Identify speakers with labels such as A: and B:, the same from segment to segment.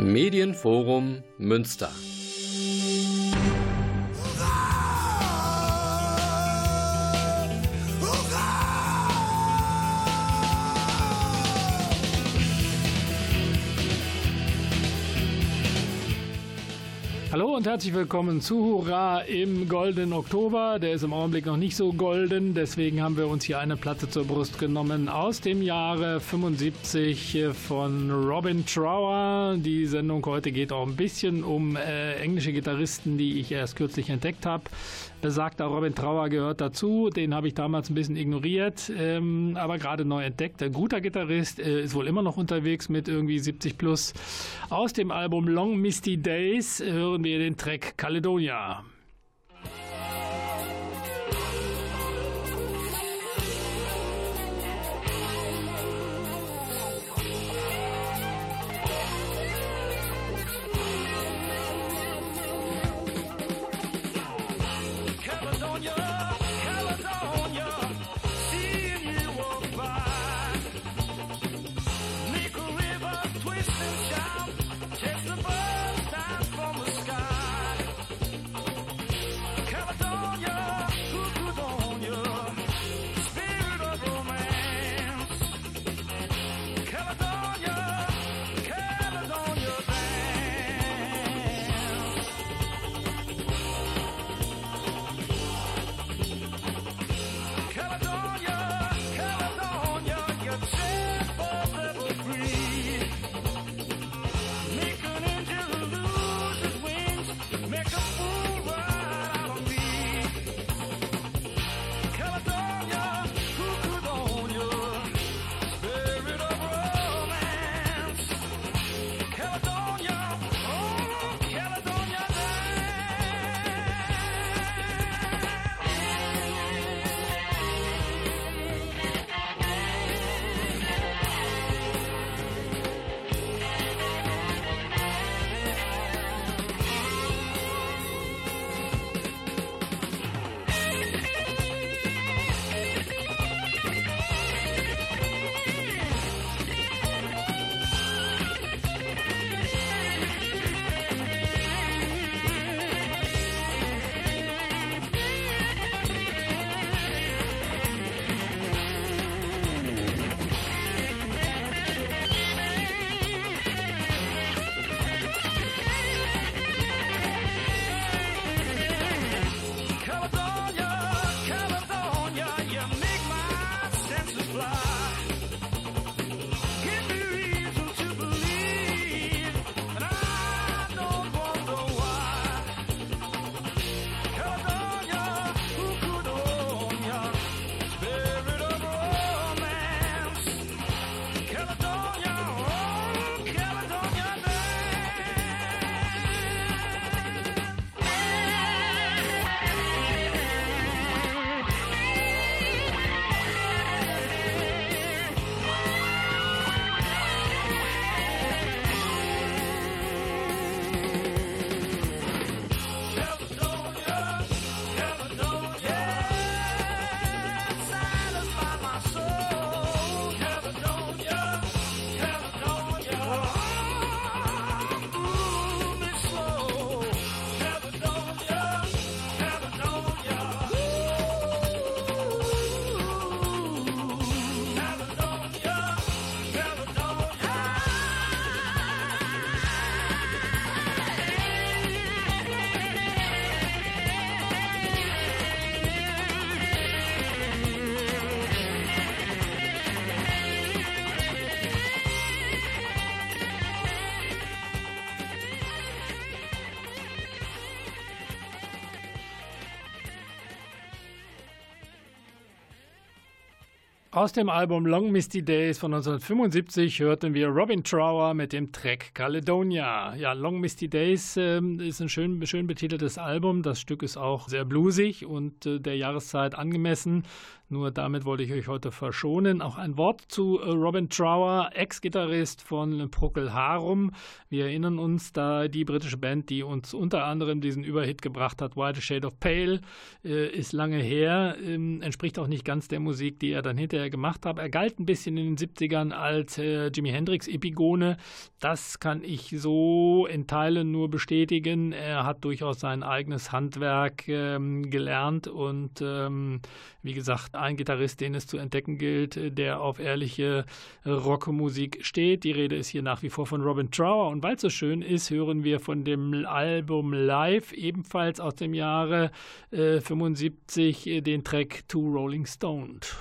A: Medienforum Münster.
B: Und herzlich willkommen zu Hurra im goldenen Oktober. Der ist im Augenblick noch nicht so golden, deswegen haben wir uns hier eine Platte zur Brust genommen aus dem Jahre 75 von Robin Trower. Die Sendung heute geht auch ein bisschen um äh, englische Gitarristen, die ich erst kürzlich entdeckt habe. Besagter Robin Trower gehört dazu, den habe ich damals ein bisschen ignoriert, ähm, aber gerade neu entdeckt. Ein guter Gitarrist, äh, ist wohl immer noch unterwegs mit irgendwie 70 plus. Aus dem Album Long Misty Days hören hören wir den Track Caledonia. Aus dem Album Long Misty Days von 1975 hörten wir Robin Trower mit dem Track Caledonia. Ja, Long Misty Days äh, ist ein schön, schön betiteltes Album. Das Stück ist auch sehr bluesig und äh, der Jahreszeit angemessen. Nur damit wollte ich euch heute verschonen. Auch ein Wort zu äh, Robin Trower, Ex-Gitarrist von Procol Harum. Wir erinnern uns, da die britische Band, die uns unter anderem diesen Überhit gebracht hat, White Shade of Pale, äh, ist lange her, ähm, entspricht auch nicht ganz der Musik, die er dann hinterher gemacht hat. Er galt ein bisschen in den 70ern als äh, Jimi Hendrix Epigone. Das kann ich so in Teilen nur bestätigen. Er hat durchaus sein eigenes Handwerk ähm, gelernt und ähm, wie gesagt, ein Gitarrist, den es zu entdecken gilt, der auf ehrliche Rockmusik steht. Die Rede ist hier nach wie vor von Robin Trower. Und weil es so schön ist, hören wir von dem Album Live, ebenfalls aus dem Jahre äh, 75, den Track To Rolling Stoned.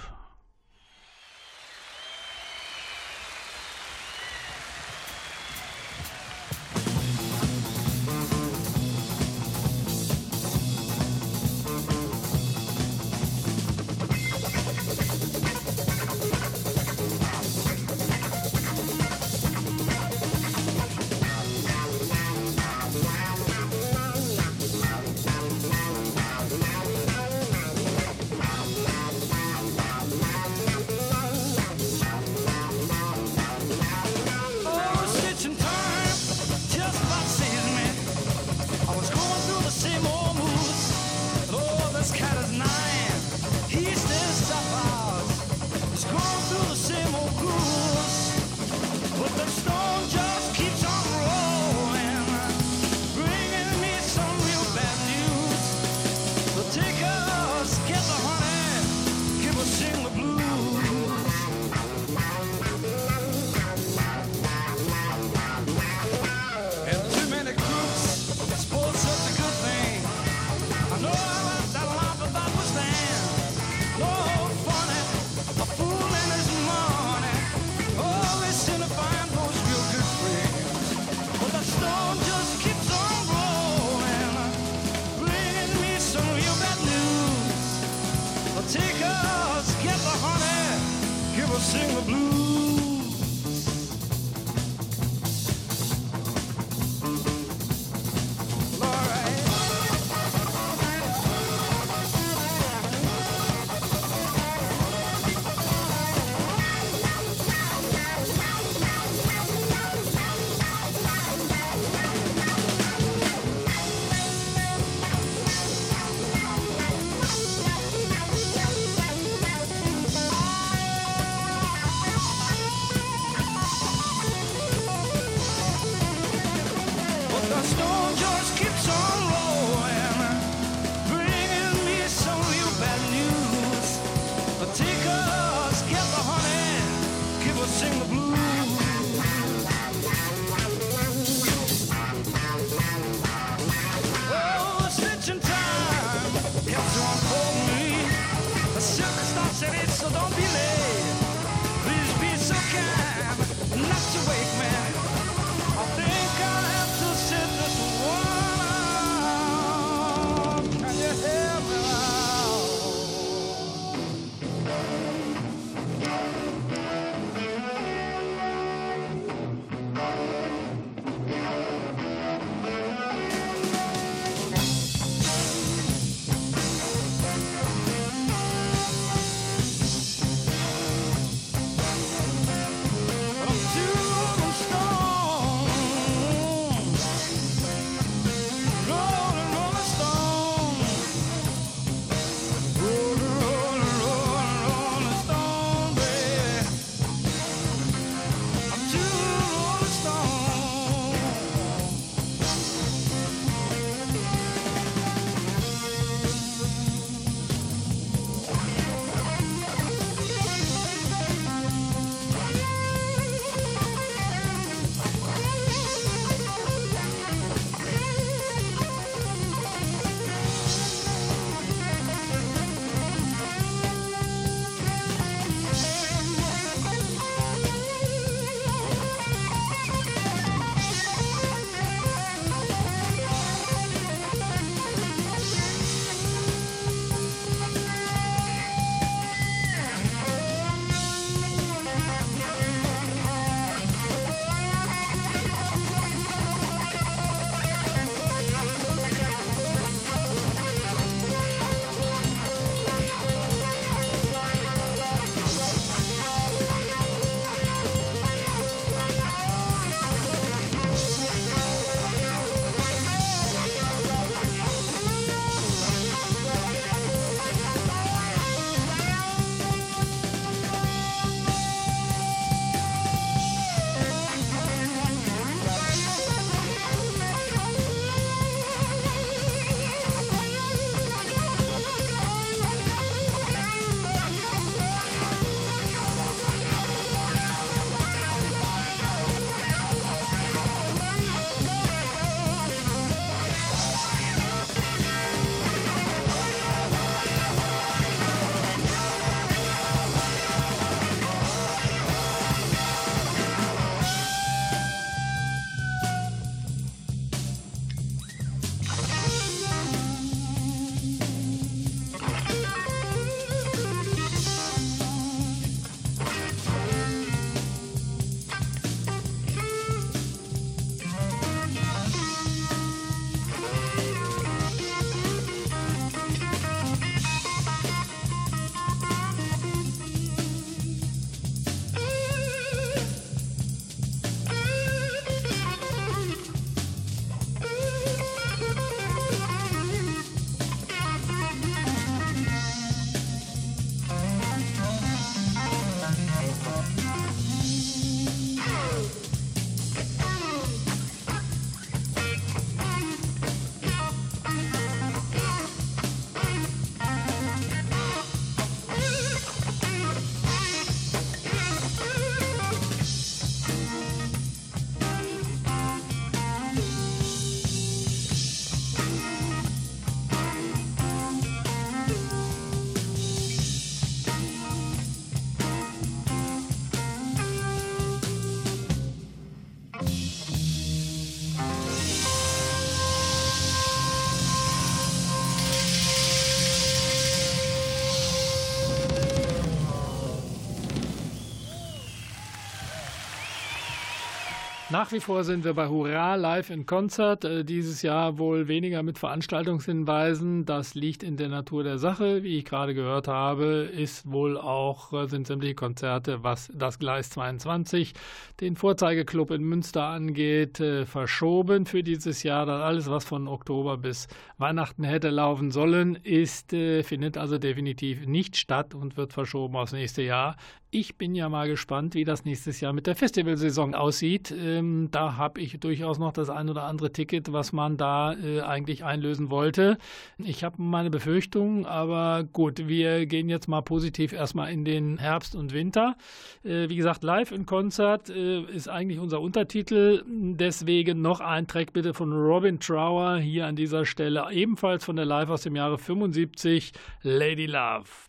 B: Nach wie vor sind wir bei Hurra Live in Konzert. Äh, dieses Jahr wohl weniger mit Veranstaltungshinweisen. Das liegt in der Natur der Sache. Wie ich gerade gehört habe, ist wohl auch, äh, sind sämtliche Konzerte, was das Gleis 22, den Vorzeigeclub in Münster angeht, äh, verschoben für dieses Jahr. Das alles, was von Oktober bis Weihnachten hätte laufen sollen, ist, findet also definitiv nicht statt und wird verschoben aufs nächste Jahr. Ich bin ja mal gespannt, wie das nächstes Jahr mit der Festivalsaison aussieht. Ähm, da habe ich durchaus noch das ein oder andere Ticket, was man da äh, eigentlich einlösen wollte. Ich habe meine Befürchtungen, aber gut, wir gehen jetzt mal positiv erstmal in den Herbst und Winter. Äh, wie gesagt, live in Konzert äh, ist eigentlich unser Untertitel. Deswegen noch ein Track bitte von Robin Trower hier an dieser Stelle, ebenfalls von der Live aus dem Jahre 75, Lady Love.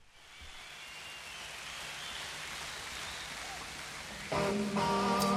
B: Come on.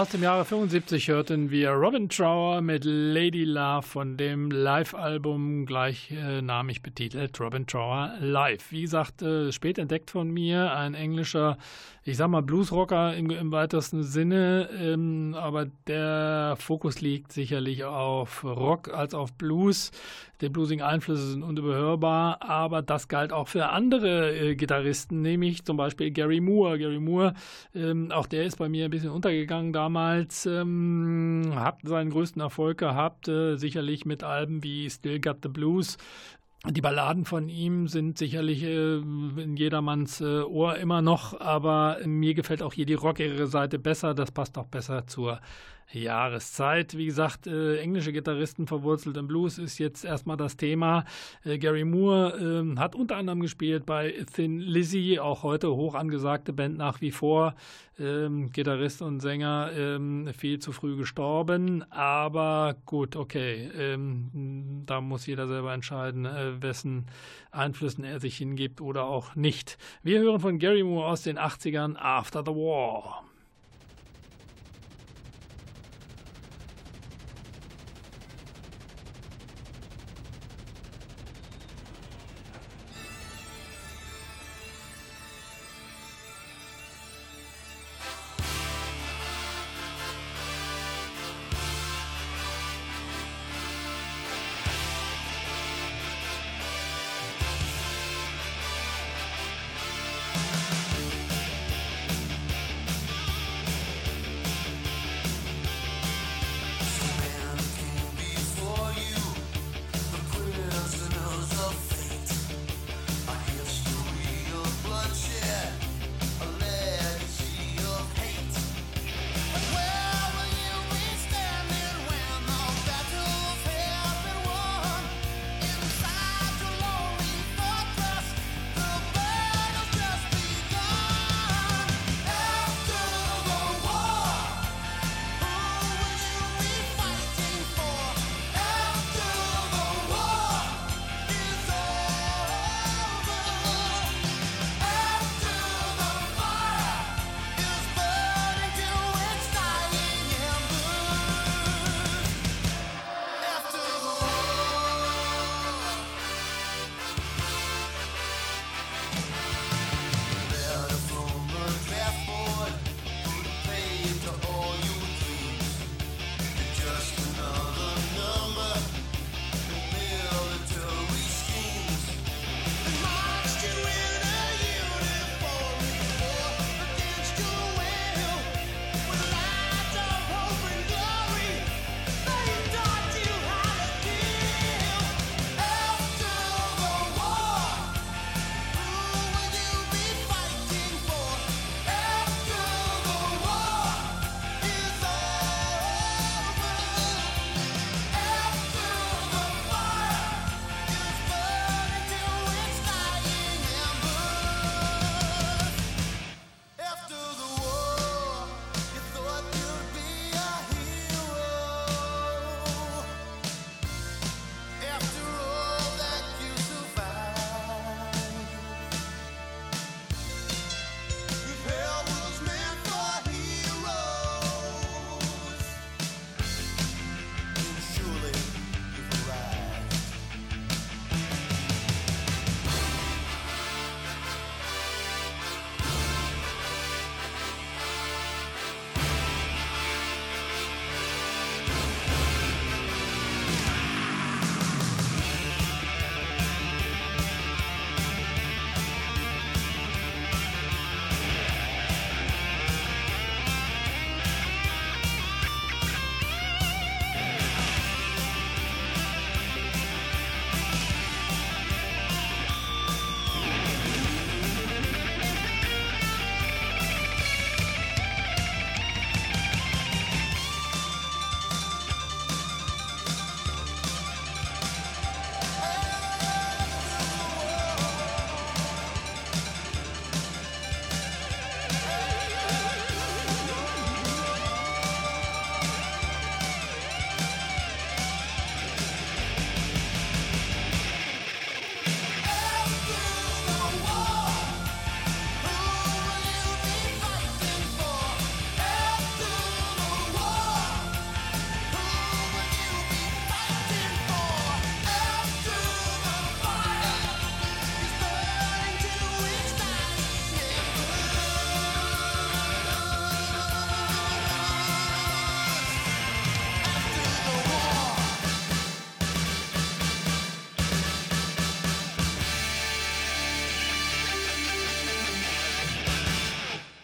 B: Aus dem Jahre 75 hörten wir Robin Trower mit Lady Love von dem Live-Album gleichnamig betitelt Robin Trower Live. Wie gesagt, äh, spät entdeckt von mir, ein englischer ich sag mal, Bluesrocker im, im weitesten Sinne, ähm, aber der Fokus liegt sicherlich auf Rock als auf Blues. Die bluesigen Einflüsse sind unüberhörbar, aber das galt auch für andere äh, Gitarristen, nämlich zum Beispiel Gary Moore. Gary Moore, ähm, auch der ist bei mir ein bisschen untergegangen damals, ähm, hat seinen größten Erfolg gehabt, äh, sicherlich mit Alben wie Still Got the Blues Die Balladen von ihm sind sicherlich äh, in jedermanns äh, Ohr immer noch, aber mir gefällt auch hier die rockigere Seite besser. Das passt auch besser zur Jahreszeit. Wie gesagt, äh, englische Gitarristen verwurzelt im Blues ist jetzt erstmal das Thema. Äh, Gary Moore äh, hat unter anderem gespielt bei Thin Lizzy, auch heute hoch angesagte Band nach wie vor. Ähm, Gitarrist und Sänger ähm, viel zu früh gestorben, aber gut, okay. Ähm, da muss jeder selber entscheiden, äh, wessen Einflüssen er sich hingibt oder auch nicht. Wir hören von Gary Moore aus den 80ern After the War.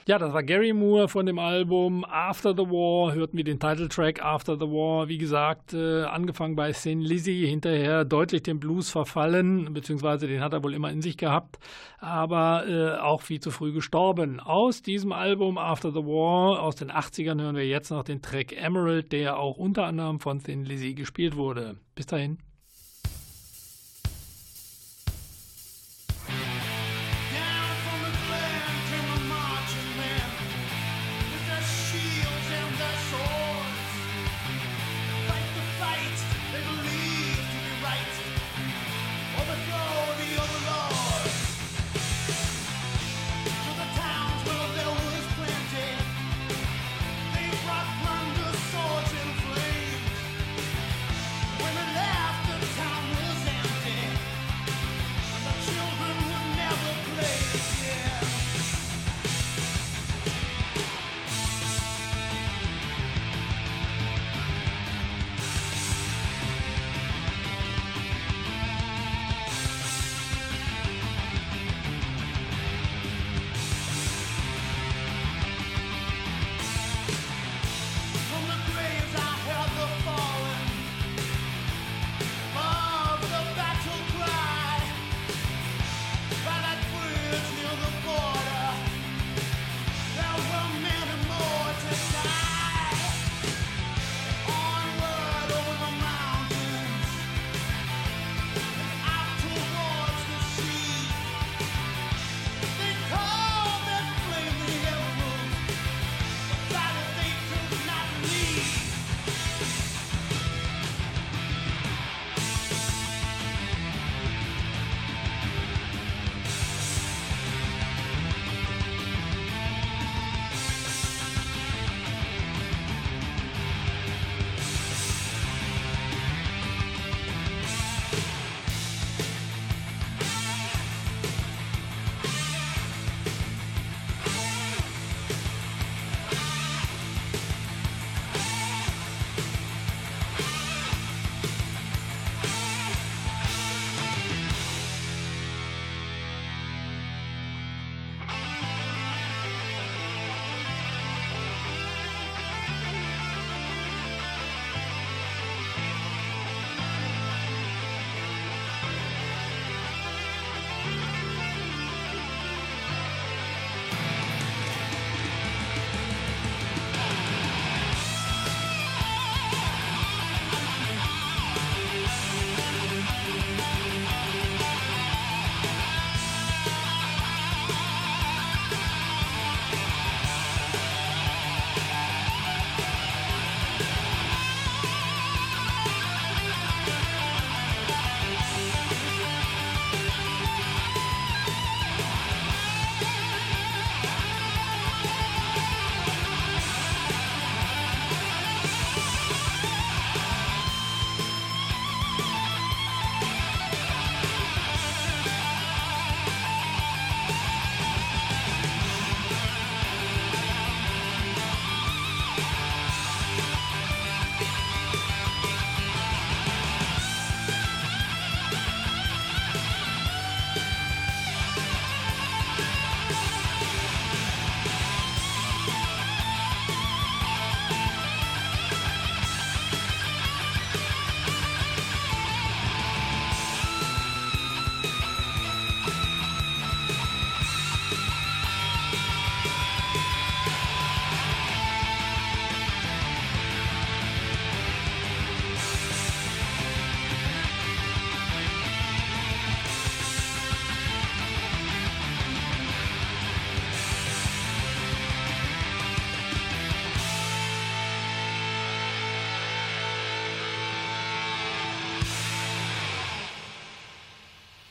B: Ja, das war Gary Moore von dem Album After the War. Hörten wir den Titeltrack After the War. Wie gesagt, äh, angefangen bei Sin Lizzy, hinterher deutlich dem Blues verfallen, beziehungsweise den hat er wohl immer in sich gehabt, aber äh, auch viel zu früh gestorben. Aus diesem Album After the War aus den 80ern hören wir jetzt noch den Track Emerald, der auch unter anderem von Sin Lizzy gespielt wurde. Bis dahin.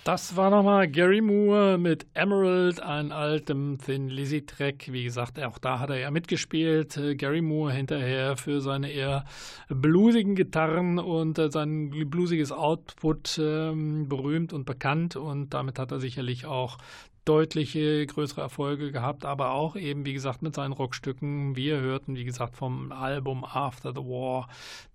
B: Das war nochmal Gary Moore mit Emerald, einem altem Thin Lizzy Track. Wie gesagt, auch da hat er ja mitgespielt. Äh, Gary Moore hinterher für seine eher bluesigen Gitarren und äh, sein bluesiges Output ähm, berühmt und bekannt. Und damit hat er sicherlich auch deutliche größere Erfolge gehabt, aber auch eben, wie gesagt, mit seinen Rockstücken. Wir hörten, wie gesagt, vom Album After the War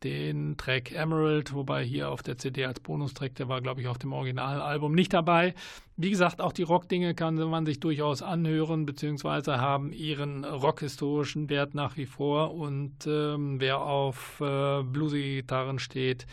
B: den Track Emerald, wobei hier auf der CD als Bonustrack, der war, glaube ich, auf dem Originalalbum nicht dabei. Wie gesagt, auch die Rockdinge kann man sich durchaus anhören, beziehungsweise haben ihren rockhistorischen Wert nach wie vor. Und ähm, wer auf äh, Bluesy-Gitarren steht,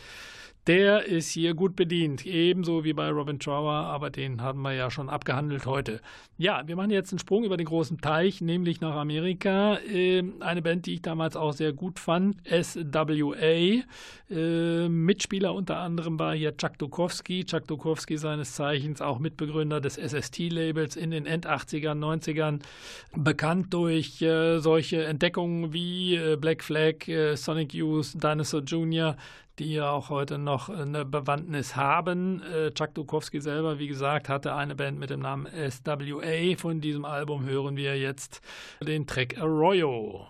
B: der ist hier gut bedient, ebenso wie bei Robin Trower, aber den haben wir ja schon abgehandelt heute. Ja, wir machen jetzt einen Sprung über den großen Teich, nämlich nach Amerika. Ähm, eine Band, die ich damals auch sehr gut fand, SWA. Ähm, Mitspieler unter anderem war hier Chuck Dukowski. Chuck Dukowski seines Zeichens auch Mitbegründer des SST-Labels in den End-80ern, 90ern. Bekannt durch äh, solche Entdeckungen wie äh, Black Flag, äh, Sonic Youth, Dinosaur Jr., die ja auch heute noch eine Bewandtnis haben. Äh, Chuck Dukowski selber, wie gesagt, hatte eine Band mit dem Namen SWA. Von diesem Album hören wir jetzt den Track Arroyo.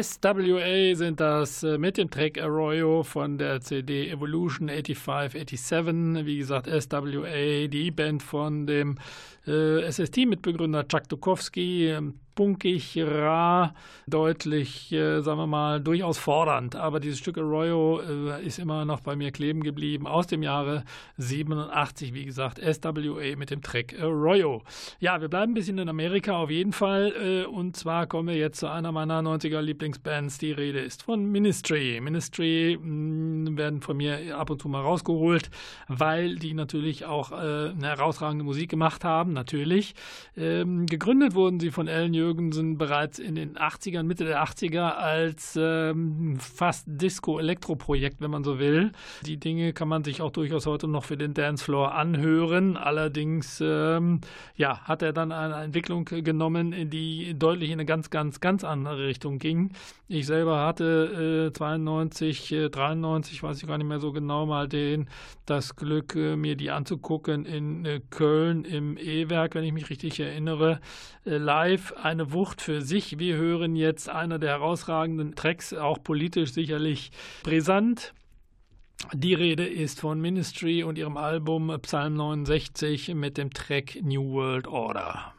B: SWA sind das äh, mit dem Track Arroyo von der CD Evolution 85, 87. Wie gesagt, SWA, die Band von dem SST-Mitbegründer Chuck Dukowski, ähm, punkig, rar, deutlich, äh, sagen wir mal, durchaus fordernd. Aber dieses Stück Arroyo äh, ist immer noch bei mir kleben geblieben. Aus dem Jahre 87, wie gesagt, SWA mit dem Track Arroyo. Ja, wir bleiben ein bisschen in Amerika auf jeden Fall. Äh, und zwar kommen wir jetzt zu einer meiner 90er Lieblingsbands. Die Rede ist von Ministry. Ministry mm, werden von mir ab und zu mal rausgeholt, weil die natürlich auch äh, eine herausragende Musik gemacht haben, natürlich. Ähm, gegründet wurden sie von Alan Jürgensen bereits in den 80ern, Mitte der 80er als ähm, fast Disco-Elektro-Projekt, wenn man so will. Die Dinge kann man sich auch durchaus heute noch für den Dancefloor anhören. Allerdings ähm, ja, hat er dann eine Entwicklung genommen, die deutlich in eine ganz, ganz, ganz andere Richtung ging. Ich selber hatte äh, 92, äh, 93, weiß ich gar nicht mehr so genau, mal den, das Glück, äh, mir die anzugucken in äh, Köln im E-Werk, wenn ich mich richtig erinnere, äh, live. Eine Wucht für sich. Wir hören jetzt einer der herausragenden Tracks, auch politisch sicherlich brisant. Die Rede ist von Ministry und ihrem Album Psalm 69 mit dem Track New World Order.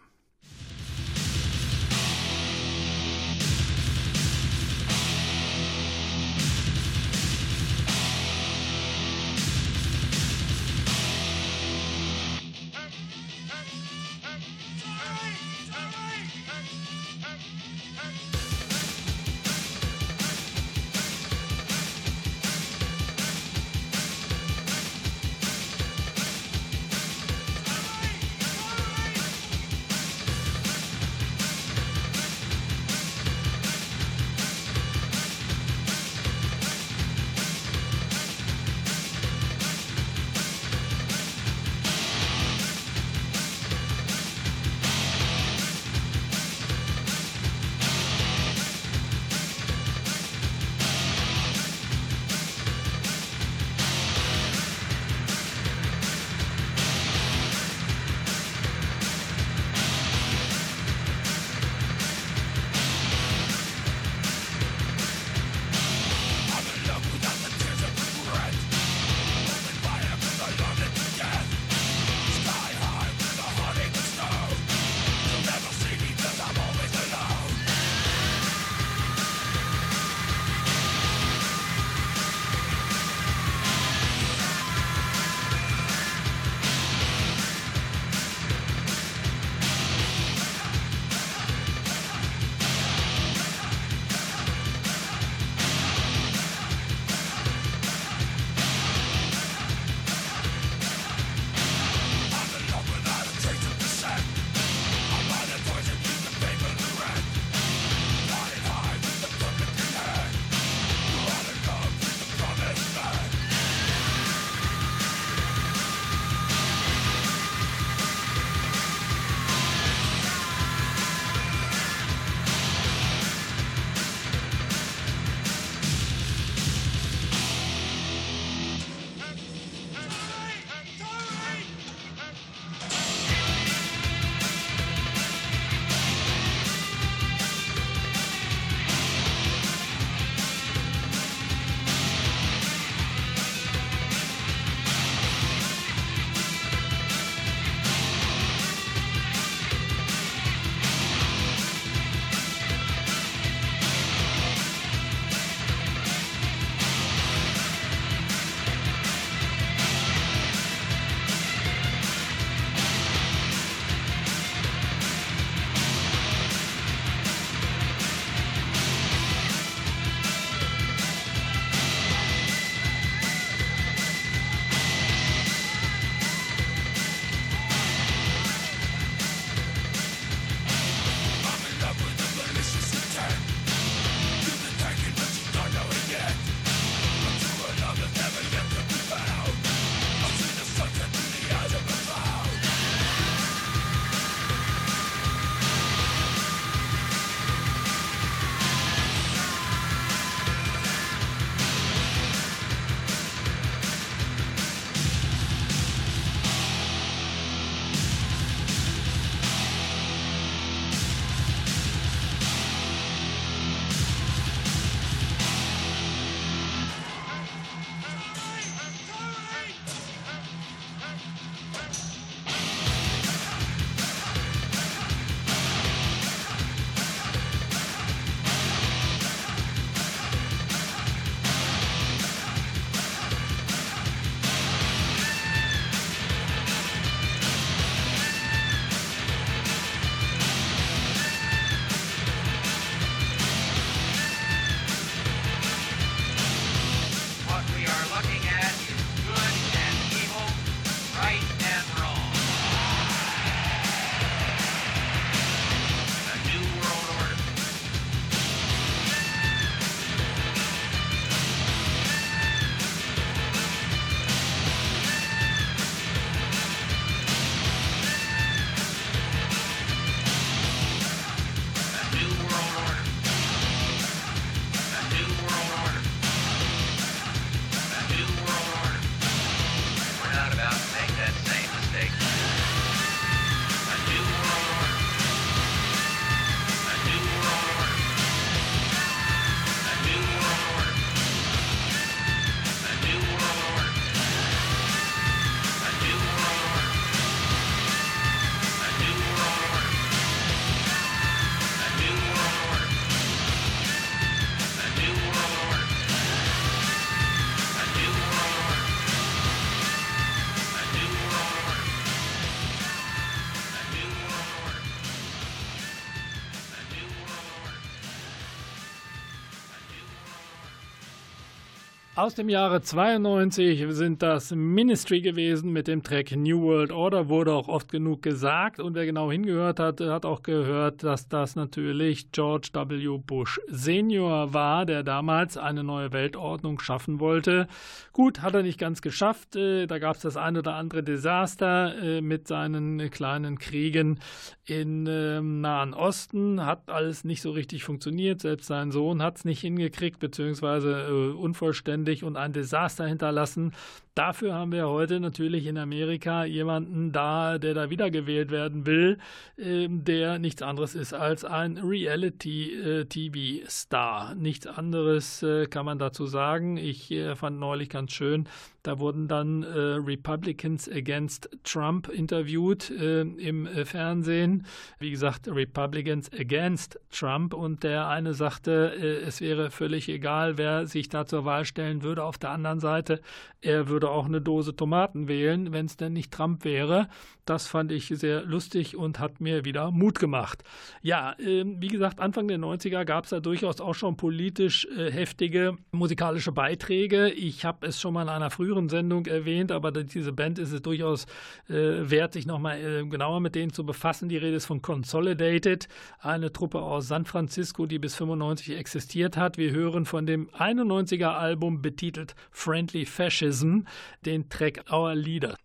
B: Aus dem Jahre 92 sind das Ministry gewesen mit dem Track New World Order, wurde auch oft genug gesagt. Und wer genau hingehört hat, hat auch gehört, dass das natürlich George W. Bush Senior war, der damals eine neue Weltordnung schaffen wollte. Gut, hat er nicht ganz geschafft. Äh, da gab es das ein oder andere Desaster äh, mit seinen kleinen Kriegen im ähm, Nahen Osten. Hat alles nicht so richtig funktioniert. Selbst sein Sohn hat es nicht hingekriegt, beziehungsweise äh, unvollständig aufwendig und ein Desaster hinterlassen. Dafür haben wir heute natürlich in Amerika jemanden da, der da wiedergewählt werden will, ähm, der nichts anderes ist als ein Reality-TV-Star. Nichts anderes äh, kann man dazu sagen. Ich äh, fand neulich ganz schön, da wurden dann äh, Republicans against Trump interviewt im Fernsehen. Wie gesagt, Republicans against Trump. Und der eine sagte, es wäre völlig egal, wer sich da zur Wahl stellen würde. Auf der anderen Seite, er würde auch eine Dose Tomaten wählen, wenn es denn nicht Trump wäre. Das fand ich sehr lustig und hat mir wieder Mut gemacht. Ja, äh, wie gesagt, Anfang der 90er gab es da durchaus auch schon politisch äh, heftige musikalische Beiträge. Ich habe es schon mal in einer früheren Sendung erwähnt, aber diese Band ist es durchaus äh, wert, sich nochmal äh, genauer mit denen zu befassen. Die Rede ist von Consolidated, eine Truppe aus San Francisco, die bis 95 existiert hat. Wir hören von dem 91er Album betitelt Friendly Fascism den Track Our Leader.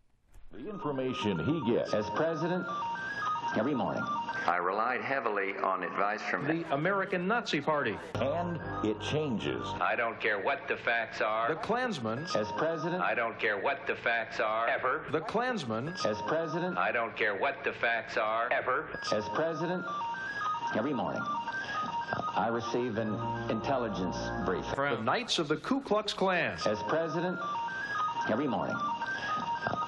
C: The information he gets
D: as president every morning.
E: I relied heavily on advice from the
F: American Nazi Party.
C: And it changes.
G: I don't care what the facts are. The
F: Klansman.
D: As president.
G: I don't care what the facts are. Ever.
F: The Klansman.
D: As president.
G: I don't care what the facts are. Ever.
D: As president. Every morning. I receive an intelligence briefing. From
F: the Knights of the Ku Klux Klan.
D: As president every morning.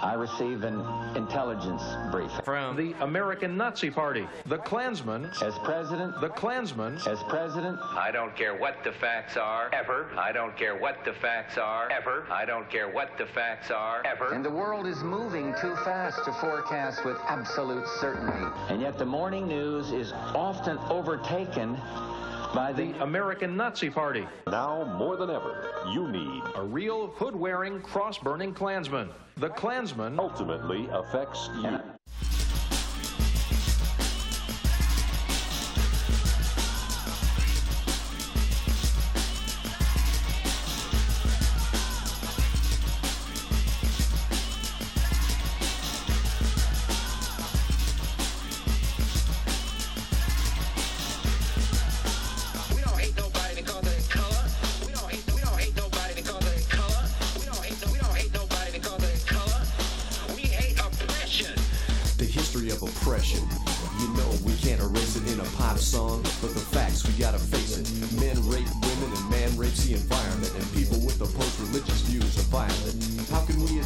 D: I receive an intelligence briefing.
F: From the American Nazi Party, the Klansman.
D: As president.
F: The Klansman.
D: As president.
G: I don't care what the facts are, ever. I don't care what the facts are, ever. I don't care what the facts are, ever.
D: And the world is moving too fast to forecast with absolute certainty. And yet the morning news is often overtaken by the
F: American Nazi Party.
C: Now more than ever, you need
F: a real hood-wearing, cross-burning Klansman. The Klansman
C: ultimately affects you.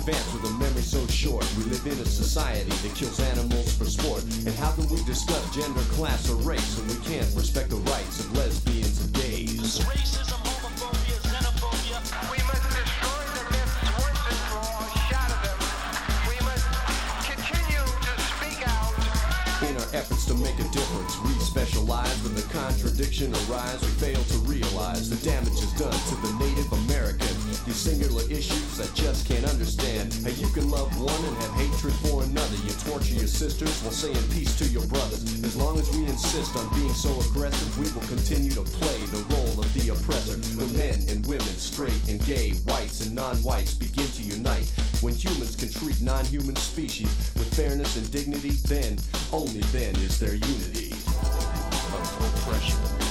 H: advance with a memory so short. We live in a society that kills animals for sport. And how can we discuss gender, class, or race when we can't respect the rights of lesbians and gays? Racism,
I: homophobia, xenophobia. We must destroy the myths once and for all, shatter them. We must continue to speak out.
H: In our efforts to make a difference, we specialize when the contradiction arises. We fail to realize the damage is done to the Native American your singular issues I just can't understand. How you can love one and have hatred for another. You torture your sisters while saying peace to your brothers. As long as we insist on being so aggressive, we will continue to play the role of the oppressor. When men and women, straight and gay, whites and non-whites begin to unite. When humans can treat non-human species with fairness and dignity, then, only then is there unity. Oppression.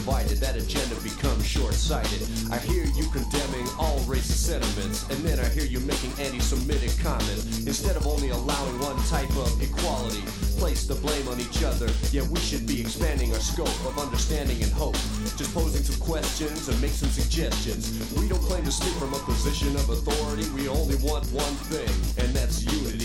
H: Divided. That agenda becomes short sighted. I hear you condemning all racist sentiments, and then I hear you making anti Semitic comments. Instead of only allowing one type of equality, place the blame on each other. Yeah, we should be expanding our scope of understanding and hope. Just posing some questions and make some suggestions. We don't claim to speak from a position of authority, we only want one thing, and that's unity.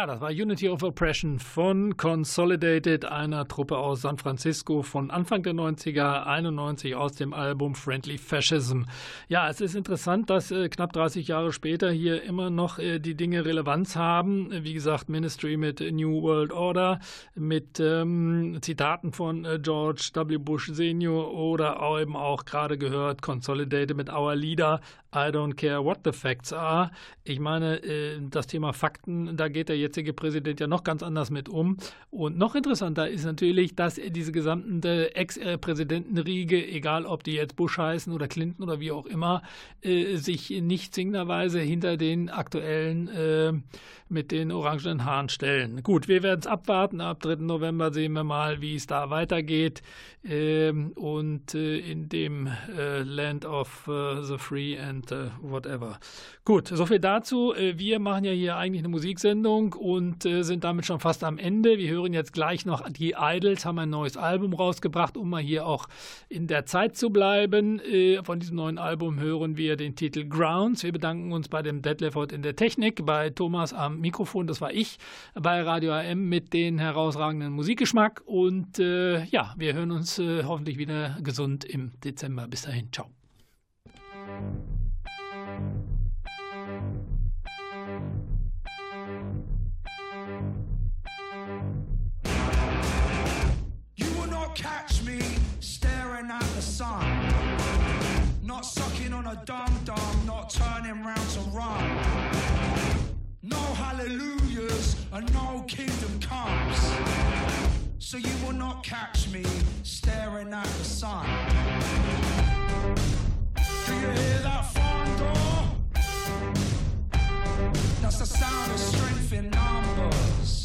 B: Ja, das war Unity of Oppression von Consolidated, einer Truppe aus San Francisco von Anfang der 90er, 91 aus dem Album Friendly Fascism. Ja, es ist interessant, dass äh, knapp 30 Jahre später hier immer noch äh, die Dinge Relevanz haben. Wie gesagt, Ministry mit New World Order, mit ähm, Zitaten von äh, George W. Bush Senior oder auch eben auch gerade gehört Consolidated mit Our Leader, I don't care what the facts are. Ich meine, äh, das Thema Fakten, da geht der jetzige Präsident ja noch ganz anders mit um. Und noch interessanter ist natürlich, dass diese gesamten Ex-Präsidentenriege, egal ob die jetzt Bush heißen oder Clinton oder wie auch immer, äh, sich nicht zwingenderweise hinter den aktuellen äh, mit den orangenen Haaren stellen. Gut, wir werden es abwarten. Ab 3. November sehen wir mal, wie es da weitergeht. Ähm, und in dem Land of the Free and and uh, whatever. Gut, soviel dazu. Äh, wir machen ja hier eigentlich eine Musiksendung und äh, sind damit schon fast am Ende. Wir hören jetzt gleich noch die Idols, haben ein neues Album rausgebracht, um mal hier auch in der Zeit zu bleiben. Äh, von diesem neuen Album hören wir den Titel Grounds. Wir bedanken uns bei dem Detlef heute in der Technik, bei Thomas am Mikrofon, das war ich, bei Radio AM mit den herausragenden Musikgeschmack und äh, ja, wir hören uns äh, hoffentlich wieder gesund im Dezember. Bis dahin, ciao.
J: Catch me staring at the sun. Not sucking on a dum dum, not turning round to run. No hallelujahs and no kingdom comes. So you will not catch me staring at the sun. Do you hear that front door? That's the sound of strength in numbers.